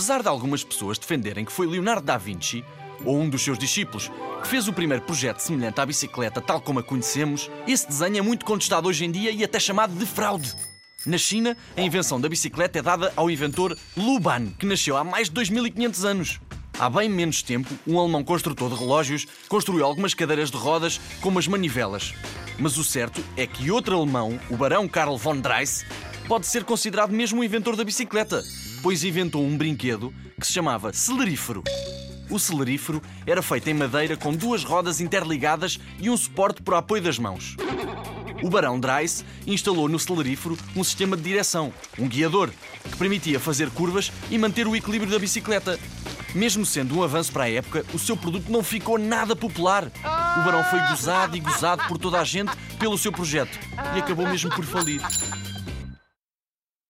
Apesar de algumas pessoas defenderem que foi Leonardo da Vinci, ou um dos seus discípulos, que fez o primeiro projeto semelhante à bicicleta tal como a conhecemos, esse desenho é muito contestado hoje em dia e até chamado de fraude. Na China, a invenção da bicicleta é dada ao inventor Lu Ban, que nasceu há mais de 2500 anos. Há bem menos tempo, um alemão construtor de relógios construiu algumas cadeiras de rodas como as manivelas. Mas o certo é que outro alemão, o barão Karl von Drais, pode ser considerado mesmo o inventor da bicicleta, pois inventou um brinquedo que se chamava celerífero. O celerífero era feito em madeira com duas rodas interligadas e um suporte por apoio das mãos. O Barão Drais instalou no celerífero um sistema de direção, um guiador, que permitia fazer curvas e manter o equilíbrio da bicicleta. Mesmo sendo um avanço para a época, o seu produto não ficou nada popular. O Barão foi gozado e gozado por toda a gente pelo seu projeto e acabou mesmo por falir.